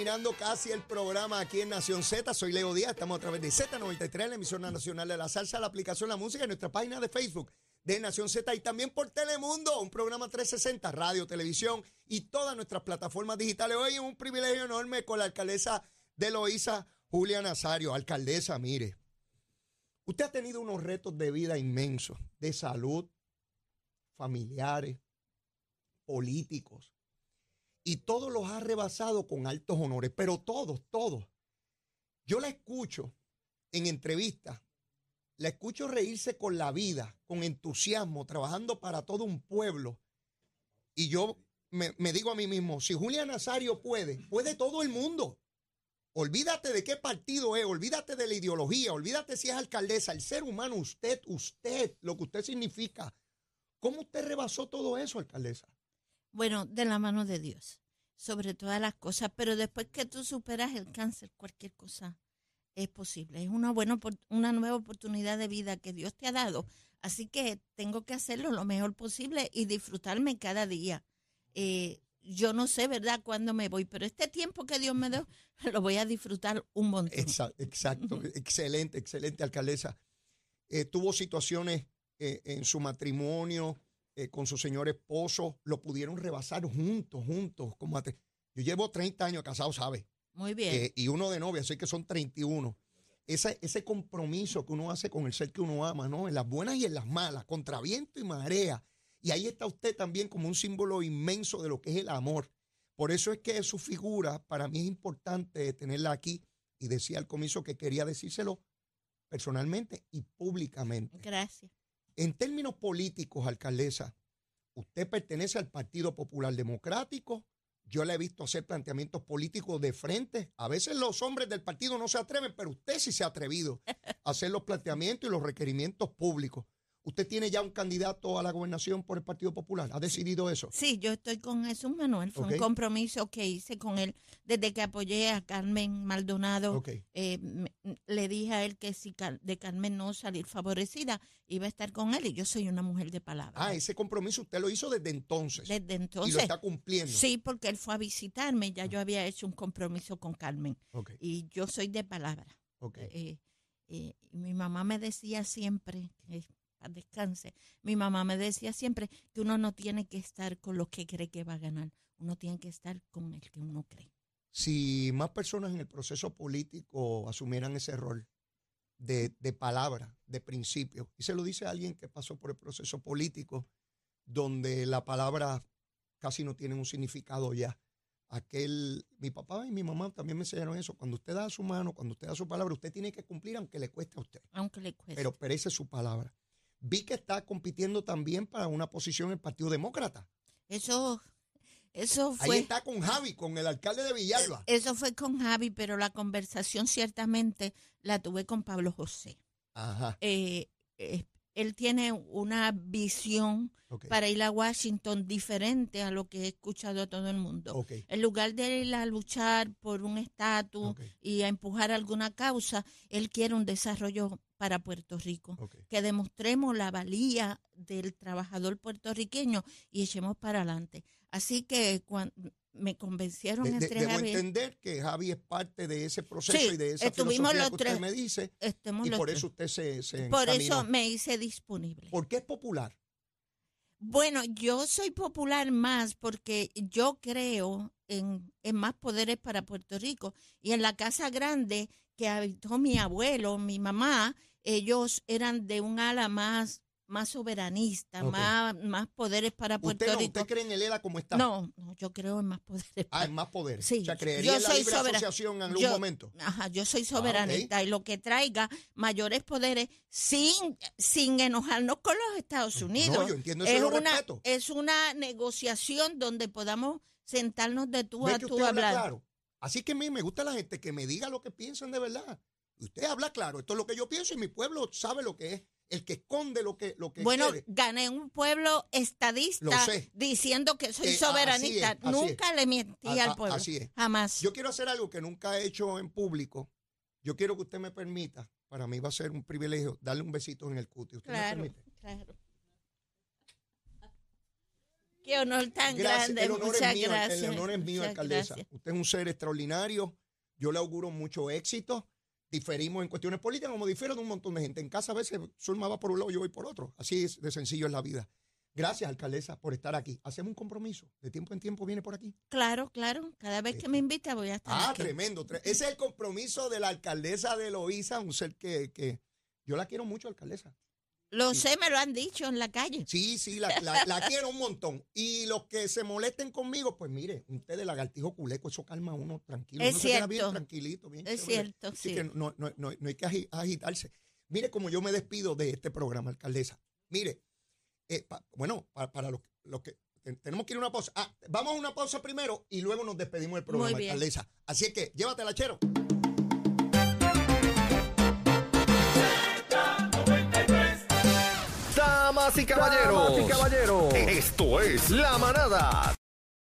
terminando casi el programa aquí en Nación Z. Soy Leo Díaz, estamos a través de Z93, la emisora nacional de la salsa, la aplicación La Música y nuestra página de Facebook de Nación Z y también por Telemundo, un programa 360, radio, televisión y todas nuestras plataformas digitales. Hoy es un privilegio enorme con la alcaldesa de Loíza, Julia Nazario. Alcaldesa, mire, usted ha tenido unos retos de vida inmensos, de salud, familiares, políticos, y todos los ha rebasado con altos honores, pero todos, todos. Yo la escucho en entrevistas, la escucho reírse con la vida, con entusiasmo, trabajando para todo un pueblo. Y yo me, me digo a mí mismo, si Julia Nazario puede, puede todo el mundo. Olvídate de qué partido es, olvídate de la ideología, olvídate si es alcaldesa, el ser humano, usted, usted, lo que usted significa. ¿Cómo usted rebasó todo eso, alcaldesa? Bueno, de la mano de Dios, sobre todas las cosas, pero después que tú superas el cáncer, cualquier cosa es posible. Es una buena una nueva oportunidad de vida que Dios te ha dado. Así que tengo que hacerlo lo mejor posible y disfrutarme cada día. Eh, yo no sé, ¿verdad?, cuándo me voy, pero este tiempo que Dios me dio, lo voy a disfrutar un montón. Exa- Exacto, excelente, excelente alcaldesa. Eh, tuvo situaciones eh, en su matrimonio eh, con su señor esposo, lo pudieron rebasar juntos, juntos. Como Yo llevo 30 años casado, ¿sabe? Muy bien. Eh, y uno de novia, así que son 31. Ese, ese compromiso que uno hace con el ser que uno ama, ¿no? En las buenas y en las malas, contra viento y marea. Y ahí está usted también como un símbolo inmenso de lo que es el amor. Por eso es que su figura, para mí es importante tenerla aquí. Y decía al comienzo que quería decírselo personalmente y públicamente. Gracias. En términos políticos, alcaldesa, usted pertenece al Partido Popular Democrático. Yo le he visto hacer planteamientos políticos de frente. A veces los hombres del partido no se atreven, pero usted sí se ha atrevido a hacer los planteamientos y los requerimientos públicos. ¿Usted tiene ya un candidato a la gobernación por el Partido Popular? ¿Ha decidido eso? Sí, yo estoy con Jesús Manuel. Fue un compromiso que hice con él desde que apoyé a Carmen Maldonado. Eh, le dije a él que si de Carmen no salir favorecida, iba a estar con él y yo soy una mujer de palabra. Ah, ese compromiso usted lo hizo desde entonces Desde y lo entonces, está cumpliendo. sí, porque él fue a visitarme, ya yo había hecho un compromiso con Carmen y yo soy de palabra. Eh, eh, mi mamá me decía siempre, que paz descanse, mi mamá me decía siempre que uno no tiene que estar con los que cree que va a ganar, uno tiene que estar con el que uno cree. si más personas en el proceso político asumieran ese rol de, de palabra, de principio, y se lo dice a alguien que pasó por el proceso político, donde la palabra casi no tiene un significado ya. Aquel, mi papá y mi mamá también me enseñaron eso. Cuando usted da su mano, cuando usted da su palabra, usted tiene que cumplir aunque le cueste a usted. Aunque le cueste. Pero perece su palabra. Vi que está compitiendo también para una posición en el Partido Demócrata. Eso, eso Ahí fue, está con Javi, con el alcalde de Villalba. eso fue con Javi, pero la conversación ciertamente la tuve con Pablo José. Ajá. Eh, eh, él tiene una visión para ir a Washington diferente a lo que he escuchado a todo el mundo. En lugar de ir a luchar por un estatus y a empujar alguna causa, él quiere un desarrollo para Puerto Rico. Que demostremos la valía del trabajador puertorriqueño y echemos para adelante. Así que cuando me convencieron De- de- entre debo Javi, entender que Javi es parte de ese proceso Sí, y de esa estuvimos filosofía los que usted tres. me dice y por tres. eso usted se, se Por encaminó. eso me hice disponible. ¿Por qué es popular? Bueno, yo soy popular más porque yo creo en, en más poderes para Puerto Rico. Y en la casa grande que habitó mi abuelo, mi mamá, ellos eran de un ala más, más soberanista, más, más poderes para Puerto ¿Usted no? Rico. ¿Usted cree en el ELA como está? No, no, yo creo en más poderes. Ah, en más poder. Sí, o sea, yo creería en la soy libre asociación en algún yo- momento. Ajá, yo soy Ah, soberanista y lo que traiga mayores poderes sin, sin enojarnos con los Estados Unidos. No, yo entiendo eso es lo una, respeto. es una negociación donde podamos sentarnos de tú a tú a habla hablar. claro. Así que a mí me gusta la gente que me diga lo que piensan de verdad. Usted habla claro. Esto es lo que yo pienso y mi pueblo sabe lo que es. El que esconde lo que, lo que Bueno, quiere. gané un pueblo estadista diciendo que soy Eh, soberanista. es, Nunca le mentí A- al pueblo. así es. Jamás. Yo quiero hacer algo que nunca he hecho en público. Yo quiero que usted me permita, para mí va a ser un privilegio, darle un besito en el cuti. ¿Usted me claro, permite? claro. Qué honor tan Gracias, grande. el honor Muchas es mío, gracias. el honor es mío, alcaldesa. gracias. Usted es un ser extraordinario Yo le auguro mucho éxito. Diferimos en cuestiones políticas, como difiero de un montón de gente. En casa a veces Zulma va por un lado, yo voy por otro. Así es de sencillo es la vida. Gracias, alcaldesa, por estar aquí. Hacemos un compromiso. De tiempo en tiempo viene por aquí. Claro, claro. Cada vez que me invita voy a estar Ah, aquí. tremendo. tre- Ese es el compromiso de la alcaldesa de Loíza, un ser que, que yo la quiero mucho, alcaldesa. Lo sé, me lo han dicho en la calle. Sí, sí, la, la- la quiero un montón. Y los que se molesten conmigo, pues mire, usted de lagartijo culeco, eso calma a uno tranquilo. Es uno se queda bien cierto. tranquilito, bien Es chévere. cierto, Así sí. que no, no- no- no hay que agi- agitarse. Mire cómo yo me despido de este programa, alcaldesa. Mire, eh, pa- bueno, pa- para los, los que ten- tenemos que ir a una pausa. Ah, vamos a una pausa primero y luego nos despedimos del programa, alcaldesa. Así es que llévatela, chero. Damas y caballeros, esto es La Manada